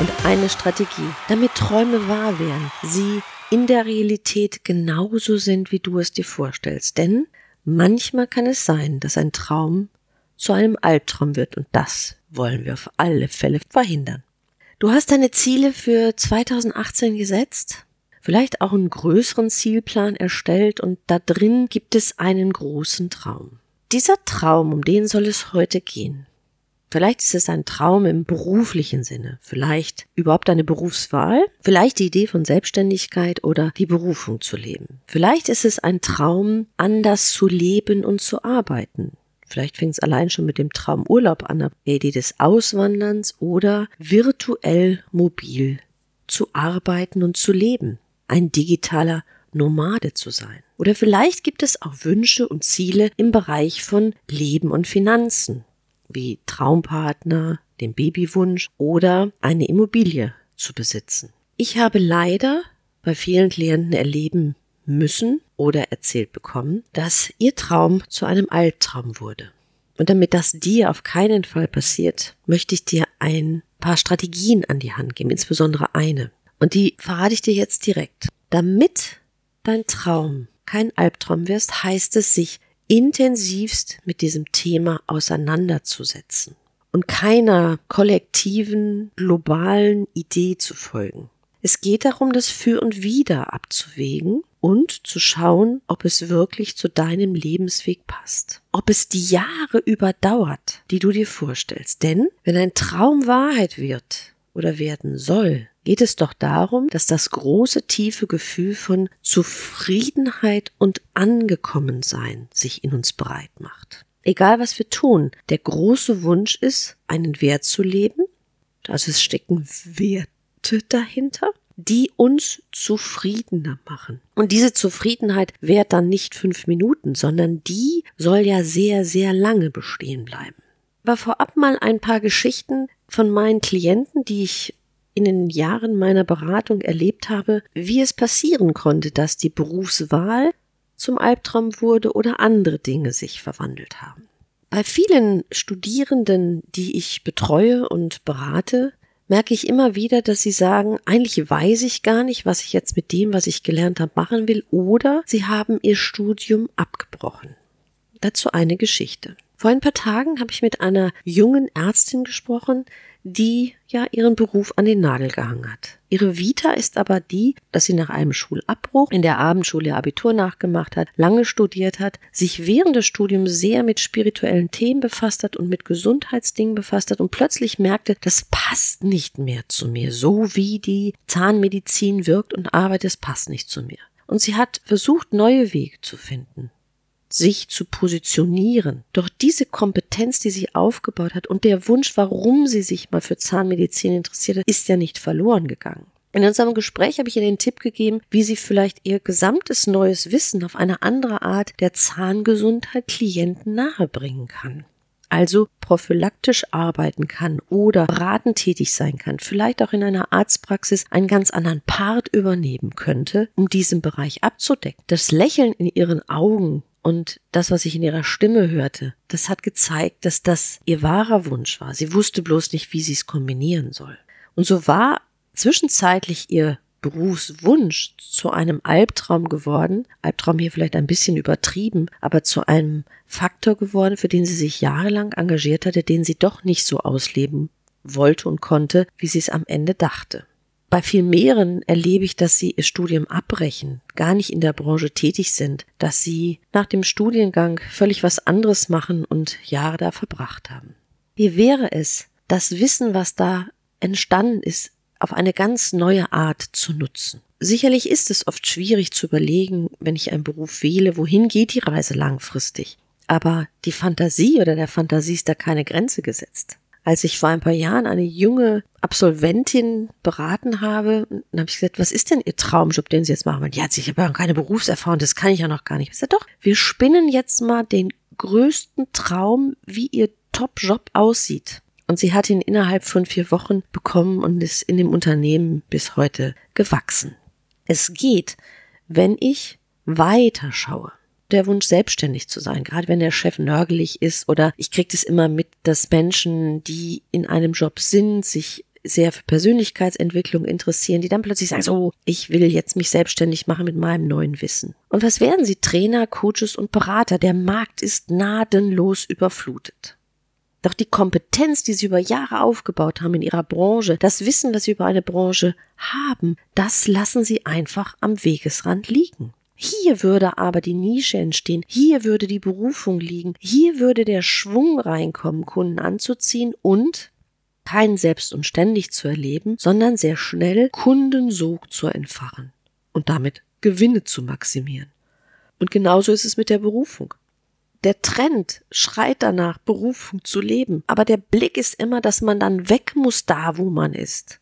und eine Strategie, damit Träume wahr werden, sie in der Realität genauso sind, wie du es dir vorstellst. Denn manchmal kann es sein, dass ein Traum zu einem Albtraum wird und das wollen wir auf alle Fälle verhindern. Du hast deine Ziele für 2018 gesetzt, vielleicht auch einen größeren Zielplan erstellt und da drin gibt es einen großen Traum. Dieser Traum, um den soll es heute gehen. Vielleicht ist es ein Traum im beruflichen Sinne, vielleicht überhaupt eine Berufswahl, vielleicht die Idee von Selbstständigkeit oder die Berufung zu leben. Vielleicht ist es ein Traum, anders zu leben und zu arbeiten. Vielleicht fängt es allein schon mit dem Traum Urlaub an, die Idee des Auswanderns oder virtuell mobil zu arbeiten und zu leben. Ein digitaler Nomade zu sein. Oder vielleicht gibt es auch Wünsche und Ziele im Bereich von Leben und Finanzen wie Traumpartner, den Babywunsch oder eine Immobilie zu besitzen. Ich habe leider bei vielen Klienten erleben müssen oder erzählt bekommen, dass ihr Traum zu einem Albtraum wurde. Und damit das dir auf keinen Fall passiert, möchte ich dir ein paar Strategien an die Hand geben, insbesondere eine. Und die verrate ich dir jetzt direkt. Damit dein Traum kein Albtraum wirst, heißt es, sich intensivst mit diesem Thema auseinanderzusetzen und keiner kollektiven, globalen Idee zu folgen. Es geht darum, das Für und Wider abzuwägen und zu schauen, ob es wirklich zu deinem Lebensweg passt. Ob es die Jahre überdauert, die du dir vorstellst. Denn wenn ein Traum Wahrheit wird oder werden soll, geht es doch darum, dass das große tiefe Gefühl von Zufriedenheit und Angekommensein sich in uns breit macht. Egal was wir tun, der große Wunsch ist, einen Wert zu leben, also es stecken Werte dahinter, die uns zufriedener machen. Und diese Zufriedenheit währt dann nicht fünf Minuten, sondern die soll ja sehr, sehr lange bestehen bleiben. Aber vorab mal ein paar Geschichten von meinen Klienten, die ich in den Jahren meiner Beratung erlebt habe, wie es passieren konnte, dass die Berufswahl zum Albtraum wurde oder andere Dinge sich verwandelt haben. Bei vielen Studierenden, die ich betreue und berate, merke ich immer wieder, dass sie sagen, eigentlich weiß ich gar nicht, was ich jetzt mit dem, was ich gelernt habe, machen will, oder sie haben ihr Studium abgebrochen. Dazu eine Geschichte. Vor ein paar Tagen habe ich mit einer jungen Ärztin gesprochen, die ja ihren Beruf an den Nagel gehangen hat. Ihre Vita ist aber die, dass sie nach einem Schulabbruch in der Abendschule ihr Abitur nachgemacht hat, lange studiert hat, sich während des Studiums sehr mit spirituellen Themen befasst hat und mit Gesundheitsdingen befasst hat und plötzlich merkte, das passt nicht mehr zu mir. So wie die Zahnmedizin wirkt und arbeitet, das passt nicht zu mir. Und sie hat versucht, neue Wege zu finden sich zu positionieren. Doch diese Kompetenz, die sie aufgebaut hat und der Wunsch, warum sie sich mal für Zahnmedizin interessiert hat, ist ja nicht verloren gegangen. In unserem Gespräch habe ich ihr den Tipp gegeben, wie sie vielleicht ihr gesamtes neues Wissen auf eine andere Art der Zahngesundheit Klienten nahebringen kann. Also prophylaktisch arbeiten kann oder beratend tätig sein kann, vielleicht auch in einer Arztpraxis einen ganz anderen Part übernehmen könnte, um diesen Bereich abzudecken. Das Lächeln in ihren Augen und das, was ich in ihrer Stimme hörte, das hat gezeigt, dass das ihr wahrer Wunsch war. Sie wusste bloß nicht, wie sie es kombinieren soll. Und so war zwischenzeitlich ihr Berufswunsch zu einem Albtraum geworden, Albtraum hier vielleicht ein bisschen übertrieben, aber zu einem Faktor geworden, für den sie sich jahrelang engagiert hatte, den sie doch nicht so ausleben wollte und konnte, wie sie es am Ende dachte. Bei viel mehreren erlebe ich, dass sie ihr Studium abbrechen, gar nicht in der Branche tätig sind, dass sie nach dem Studiengang völlig was anderes machen und Jahre da verbracht haben. Wie wäre es, das Wissen, was da entstanden ist, auf eine ganz neue Art zu nutzen? Sicherlich ist es oft schwierig zu überlegen, wenn ich einen Beruf wähle, wohin geht die Reise langfristig. Aber die Fantasie oder der Fantasie ist da keine Grenze gesetzt. Als ich vor ein paar Jahren eine junge Absolventin beraten habe, dann habe ich gesagt, was ist denn Ihr Traumjob, den Sie jetzt machen wollen? Ja, ich habe ja keine Berufserfahrung, das kann ich ja noch gar nicht. Ich sage, doch, wir spinnen jetzt mal den größten Traum, wie Ihr Top-Job aussieht. Und sie hat ihn innerhalb von vier Wochen bekommen und ist in dem Unternehmen bis heute gewachsen. Es geht, wenn ich weiter schaue der Wunsch, selbstständig zu sein, gerade wenn der Chef nörgelig ist oder ich kriege das immer mit, dass Menschen, die in einem Job sind, sich sehr für Persönlichkeitsentwicklung interessieren, die dann plötzlich sagen, so, ich will jetzt mich selbstständig machen mit meinem neuen Wissen. Und was werden sie? Trainer, Coaches und Berater. Der Markt ist gnadenlos überflutet. Doch die Kompetenz, die sie über Jahre aufgebaut haben in ihrer Branche, das Wissen, was sie über eine Branche haben, das lassen sie einfach am Wegesrand liegen. Hier würde aber die Nische entstehen, hier würde die Berufung liegen, hier würde der Schwung reinkommen, Kunden anzuziehen und kein selbst und ständig zu erleben, sondern sehr schnell Kundensog zu entfachen und damit Gewinne zu maximieren. Und genauso ist es mit der Berufung. Der Trend schreit danach, Berufung zu leben, aber der Blick ist immer, dass man dann weg muss da, wo man ist.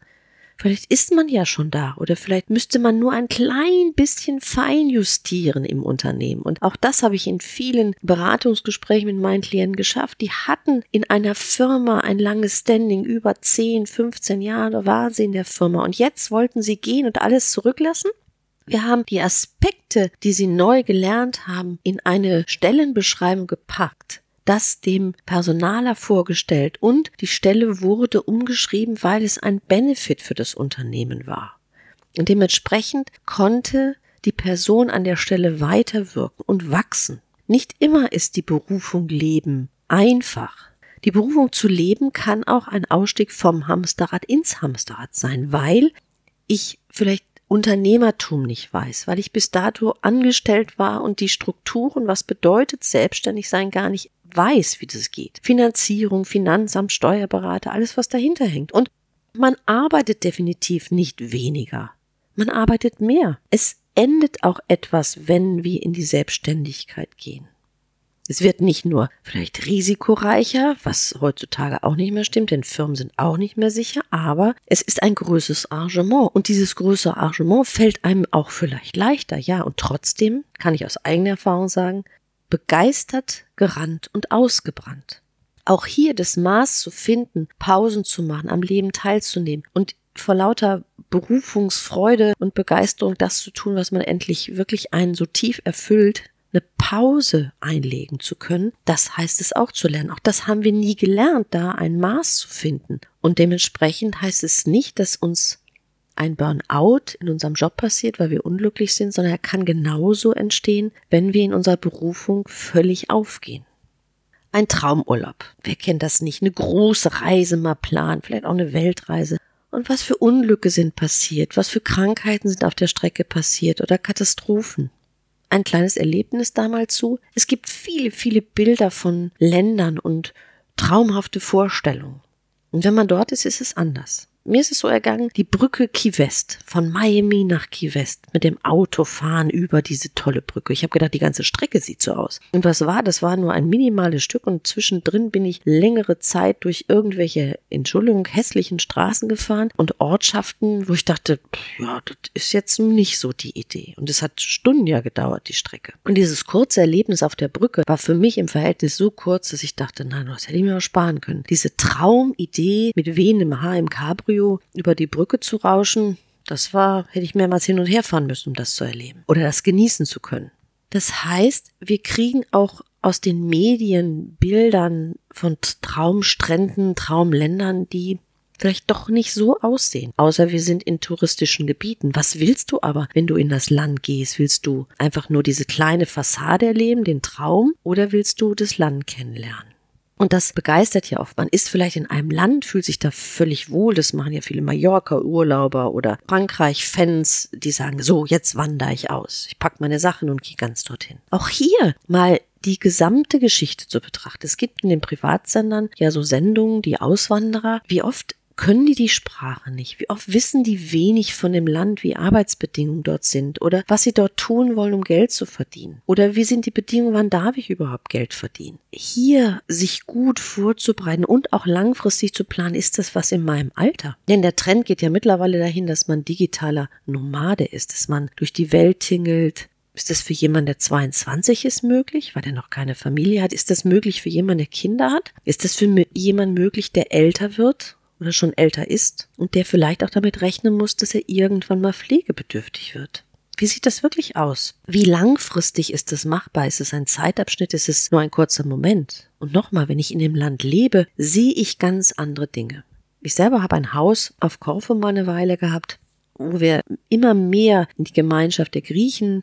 Vielleicht ist man ja schon da oder vielleicht müsste man nur ein klein bisschen fein justieren im Unternehmen. Und auch das habe ich in vielen Beratungsgesprächen mit meinen Klienten geschafft. Die hatten in einer Firma ein langes Standing, über 10, 15 Jahre war sie in der Firma und jetzt wollten sie gehen und alles zurücklassen. Wir haben die Aspekte, die sie neu gelernt haben, in eine Stellenbeschreibung gepackt das dem Personaler vorgestellt und die Stelle wurde umgeschrieben, weil es ein Benefit für das Unternehmen war. Und dementsprechend konnte die Person an der Stelle weiterwirken und wachsen. Nicht immer ist die Berufung Leben einfach. Die Berufung zu leben kann auch ein Ausstieg vom Hamsterrad ins Hamsterrad sein, weil ich vielleicht Unternehmertum nicht weiß, weil ich bis dato angestellt war und die Strukturen, was bedeutet selbstständig sein, gar nicht weiß, wie das geht. Finanzierung, Finanzamt, Steuerberater, alles, was dahinter hängt. Und man arbeitet definitiv nicht weniger. Man arbeitet mehr. Es endet auch etwas, wenn wir in die Selbstständigkeit gehen. Es wird nicht nur vielleicht risikoreicher, was heutzutage auch nicht mehr stimmt, denn Firmen sind auch nicht mehr sicher, aber es ist ein größeres Arrangement und dieses größere Arrangement fällt einem auch vielleicht leichter, ja, und trotzdem kann ich aus eigener Erfahrung sagen, begeistert, gerannt und ausgebrannt. Auch hier das Maß zu finden, Pausen zu machen, am Leben teilzunehmen und vor lauter Berufungsfreude und Begeisterung das zu tun, was man endlich wirklich einen so tief erfüllt, eine Pause einlegen zu können, das heißt es auch zu lernen. Auch das haben wir nie gelernt, da ein Maß zu finden. Und dementsprechend heißt es nicht, dass uns ein Burnout in unserem Job passiert, weil wir unglücklich sind, sondern er kann genauso entstehen, wenn wir in unserer Berufung völlig aufgehen. Ein Traumurlaub. Wer kennt das nicht? Eine große Reise mal planen, vielleicht auch eine Weltreise. Und was für Unglücke sind passiert, was für Krankheiten sind auf der Strecke passiert oder Katastrophen. Ein kleines Erlebnis damals zu. Es gibt viele, viele Bilder von Ländern und traumhafte Vorstellungen. Und wenn man dort ist, ist es anders. Mir ist es so ergangen, die Brücke Key West, von Miami nach Key West, mit dem Auto fahren über diese tolle Brücke. Ich habe gedacht, die ganze Strecke sieht so aus. Und was war? Das war nur ein minimales Stück und zwischendrin bin ich längere Zeit durch irgendwelche, Entschuldigung, hässlichen Straßen gefahren und Ortschaften, wo ich dachte, ja, das ist jetzt nicht so die Idee. Und es hat Stunden ja gedauert, die Strecke. Und dieses kurze Erlebnis auf der Brücke war für mich im Verhältnis so kurz, dass ich dachte, nein, das hätte ich mir mal sparen können. Diese Traumidee mit wehendem Haar im Cabrio Cabrio über die Brücke zu rauschen, das war, hätte ich mehrmals hin und her fahren müssen, um das zu erleben oder das genießen zu können. Das heißt, wir kriegen auch aus den Medien Bildern von Traumstränden, Traumländern, die vielleicht doch nicht so aussehen. Außer wir sind in touristischen Gebieten. Was willst du aber, wenn du in das Land gehst? Willst du einfach nur diese kleine Fassade erleben, den Traum, oder willst du das Land kennenlernen? Und das begeistert ja oft. Man ist vielleicht in einem Land, fühlt sich da völlig wohl. Das machen ja viele Mallorca-Urlauber oder Frankreich-Fans, die sagen, so, jetzt wandere ich aus. Ich pack meine Sachen und gehe ganz dorthin. Auch hier mal die gesamte Geschichte zu betrachten. Es gibt in den Privatsendern ja so Sendungen, die Auswanderer. Wie oft können die die Sprache nicht? Wie oft wissen die wenig von dem Land, wie Arbeitsbedingungen dort sind oder was sie dort tun wollen, um Geld zu verdienen? Oder wie sind die Bedingungen, wann darf ich überhaupt Geld verdienen? Hier sich gut vorzubereiten und auch langfristig zu planen, ist das was in meinem Alter? Denn der Trend geht ja mittlerweile dahin, dass man digitaler Nomade ist, dass man durch die Welt tingelt, ist das für jemanden, der 22 ist, möglich, weil er noch keine Familie hat? Ist das möglich für jemanden, der Kinder hat? Ist das für jemanden möglich, der älter wird oder schon älter ist und der vielleicht auch damit rechnen muss, dass er irgendwann mal pflegebedürftig wird. Wie sieht das wirklich aus? Wie langfristig ist das machbar? Ist es ein Zeitabschnitt? Ist es nur ein kurzer Moment? Und nochmal, wenn ich in dem Land lebe, sehe ich ganz andere Dinge. Ich selber habe ein Haus auf Korfu mal eine Weile gehabt, wo wir immer mehr in die Gemeinschaft der Griechen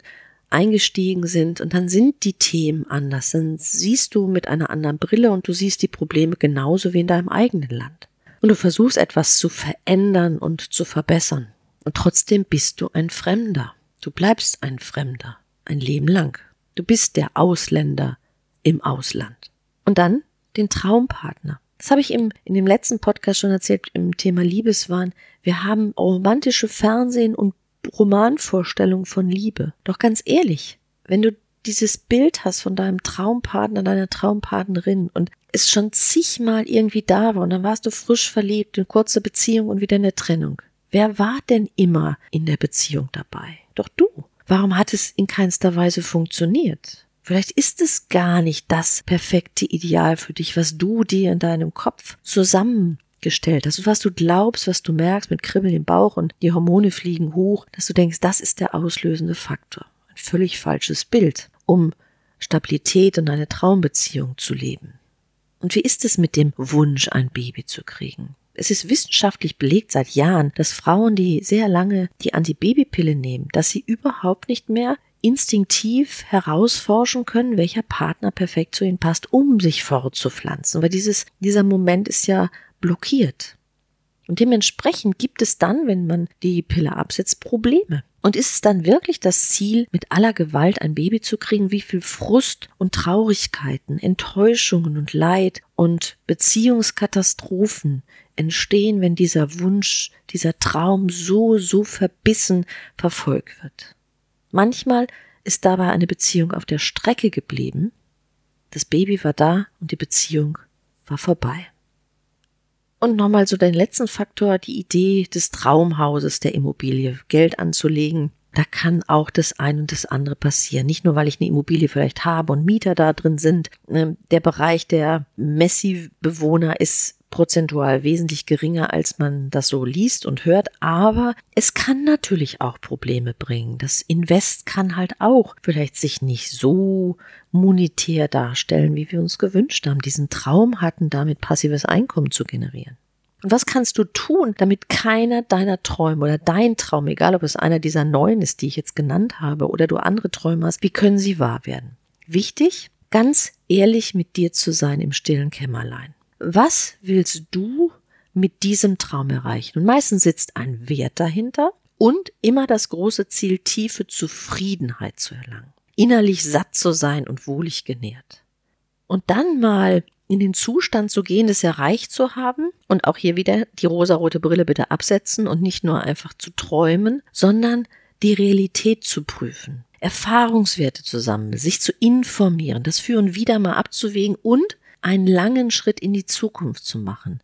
eingestiegen sind und dann sind die Themen anders. Dann siehst du mit einer anderen Brille und du siehst die Probleme genauso wie in deinem eigenen Land und du versuchst etwas zu verändern und zu verbessern. Und trotzdem bist du ein Fremder. Du bleibst ein Fremder, ein Leben lang. Du bist der Ausländer im Ausland. Und dann den Traumpartner. Das habe ich im, in dem letzten Podcast schon erzählt im Thema Liebeswahn. Wir haben romantische Fernsehen und Romanvorstellungen von Liebe. Doch ganz ehrlich, wenn du dieses Bild hast von deinem Traumpartner, deiner Traumpartnerin und es schon zigmal irgendwie da war und dann warst du frisch verliebt, in kurzer Beziehung und wieder in der Trennung. Wer war denn immer in der Beziehung dabei? Doch du. Warum hat es in keinster Weise funktioniert? Vielleicht ist es gar nicht das perfekte Ideal für dich, was du dir in deinem Kopf zusammengestellt hast, was du glaubst, was du merkst mit Kribbeln im Bauch und die Hormone fliegen hoch, dass du denkst, das ist der auslösende Faktor. Völlig falsches Bild, um Stabilität und eine Traumbeziehung zu leben. Und wie ist es mit dem Wunsch, ein Baby zu kriegen? Es ist wissenschaftlich belegt seit Jahren, dass Frauen, die sehr lange die Antibabypille nehmen, dass sie überhaupt nicht mehr instinktiv herausforschen können, welcher Partner perfekt zu ihnen passt, um sich fortzupflanzen. Weil dieses, dieser Moment ist ja blockiert. Und dementsprechend gibt es dann, wenn man die Pille absetzt, Probleme. Und ist es dann wirklich das Ziel, mit aller Gewalt ein Baby zu kriegen? Wie viel Frust und Traurigkeiten, Enttäuschungen und Leid und Beziehungskatastrophen entstehen, wenn dieser Wunsch, dieser Traum so, so verbissen verfolgt wird? Manchmal ist dabei eine Beziehung auf der Strecke geblieben. Das Baby war da und die Beziehung war vorbei. Und nochmal so den letzten Faktor, die Idee des Traumhauses der Immobilie, Geld anzulegen. Da kann auch das eine und das andere passieren. Nicht nur, weil ich eine Immobilie vielleicht habe und Mieter da drin sind. Ähm, der Bereich der Messi-Bewohner ist prozentual wesentlich geringer, als man das so liest und hört, aber es kann natürlich auch Probleme bringen. Das Invest kann halt auch vielleicht sich nicht so monetär darstellen, wie wir uns gewünscht haben, diesen Traum hatten, damit passives Einkommen zu generieren. Und was kannst du tun, damit keiner deiner Träume oder dein Traum, egal ob es einer dieser neun ist, die ich jetzt genannt habe, oder du andere Träume hast, wie können sie wahr werden? Wichtig, ganz ehrlich mit dir zu sein im stillen Kämmerlein. Was willst du mit diesem Traum erreichen? Und meistens sitzt ein Wert dahinter und immer das große Ziel, tiefe Zufriedenheit zu erlangen, innerlich satt zu sein und wohlig genährt. Und dann mal in den Zustand zu gehen, das erreicht zu haben und auch hier wieder die rosarote Brille bitte absetzen und nicht nur einfach zu träumen, sondern die Realität zu prüfen, Erfahrungswerte zu sammeln, sich zu informieren, das Führen wieder mal abzuwägen und einen langen Schritt in die Zukunft zu machen,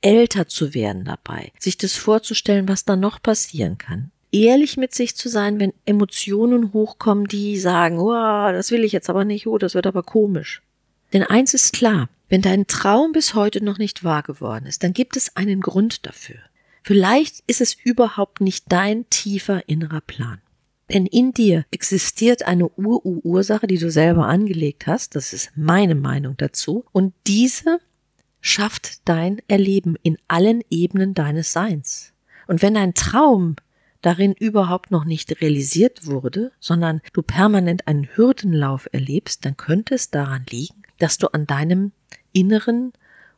älter zu werden dabei, sich das vorzustellen, was da noch passieren kann. Ehrlich mit sich zu sein, wenn Emotionen hochkommen, die sagen, oh, das will ich jetzt aber nicht, oh, das wird aber komisch. Denn eins ist klar, wenn dein Traum bis heute noch nicht wahr geworden ist, dann gibt es einen Grund dafür. Vielleicht ist es überhaupt nicht dein tiefer innerer Plan. Denn in dir existiert eine Ur-Ursache, die du selber angelegt hast. Das ist meine Meinung dazu. Und diese schafft dein Erleben in allen Ebenen deines Seins. Und wenn dein Traum darin überhaupt noch nicht realisiert wurde, sondern du permanent einen Hürdenlauf erlebst, dann könnte es daran liegen, dass du an deinem inneren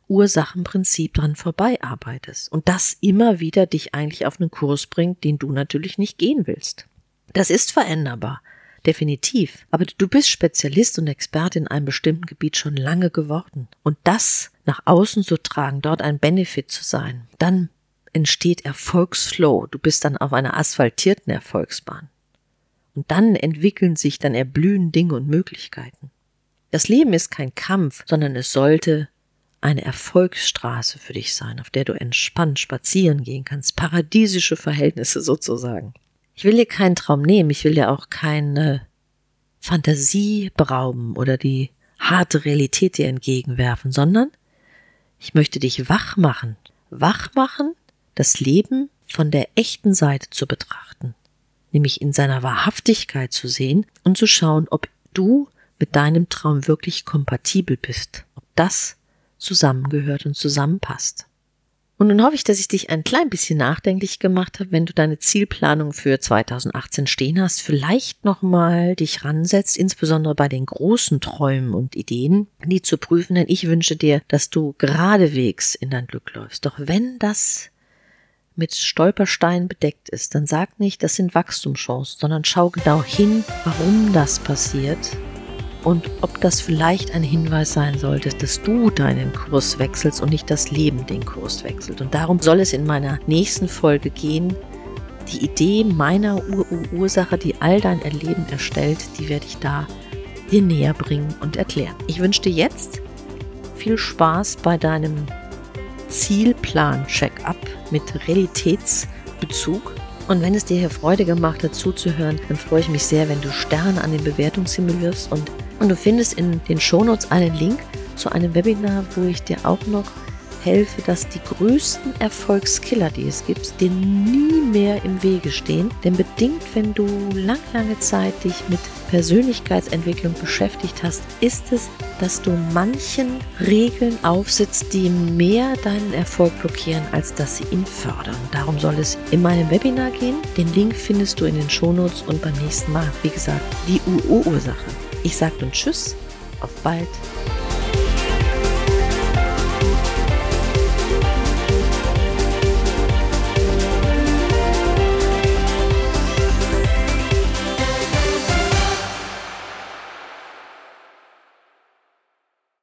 Ursachenprinzip dran vorbei arbeitest und das immer wieder dich eigentlich auf einen Kurs bringt, den du natürlich nicht gehen willst. Das ist veränderbar. definitiv. Aber du bist Spezialist und Experte in einem bestimmten Gebiet schon lange geworden. Und das nach außen zu tragen, dort ein Benefit zu sein, dann entsteht Erfolgsflow. Du bist dann auf einer asphaltierten Erfolgsbahn. Und dann entwickeln sich, dann erblühen Dinge und Möglichkeiten. Das Leben ist kein Kampf, sondern es sollte eine Erfolgsstraße für dich sein, auf der du entspannt spazieren gehen kannst, paradiesische Verhältnisse sozusagen. Ich will dir keinen Traum nehmen, ich will dir auch keine Fantasie berauben oder die harte Realität dir entgegenwerfen, sondern ich möchte dich wach machen, wach machen, das Leben von der echten Seite zu betrachten, nämlich in seiner Wahrhaftigkeit zu sehen und zu schauen, ob du mit deinem Traum wirklich kompatibel bist, ob das zusammengehört und zusammenpasst. Und nun hoffe ich, dass ich dich ein klein bisschen nachdenklich gemacht habe, wenn du deine Zielplanung für 2018 stehen hast, vielleicht nochmal dich ransetzt, insbesondere bei den großen Träumen und Ideen, die zu prüfen, denn ich wünsche dir, dass du geradewegs in dein Glück läufst. Doch wenn das mit Stolpersteinen bedeckt ist, dann sag nicht, das sind Wachstumschancen, sondern schau genau hin, warum das passiert und ob das vielleicht ein Hinweis sein sollte, dass du deinen Kurs wechselst und nicht das Leben den Kurs wechselt. Und darum soll es in meiner nächsten Folge gehen. Die Idee meiner Ur Ursache, die all dein Erleben erstellt, die werde ich da dir näher bringen und erklären. Ich wünsche dir jetzt viel Spaß bei deinem Zielplan-Check-up mit Realitätsbezug und wenn es dir hier Freude gemacht hat, zuzuhören, dann freue ich mich sehr, wenn du Sterne an den Bewertungshimmel wirfst und und du findest in den Shownotes einen Link zu einem Webinar, wo ich dir auch noch helfe, dass die größten Erfolgskiller, die es gibt, dir nie mehr im Wege stehen. Denn bedingt, wenn du lang, lange Zeit dich mit Persönlichkeitsentwicklung beschäftigt hast, ist es, dass du manchen Regeln aufsitzt, die mehr deinen Erfolg blockieren, als dass sie ihn fördern. Darum soll es in meinem Webinar gehen. Den Link findest du in den Shownotes und beim nächsten Mal, wie gesagt, die UO-Ursache. Ich sage nun Tschüss, auf bald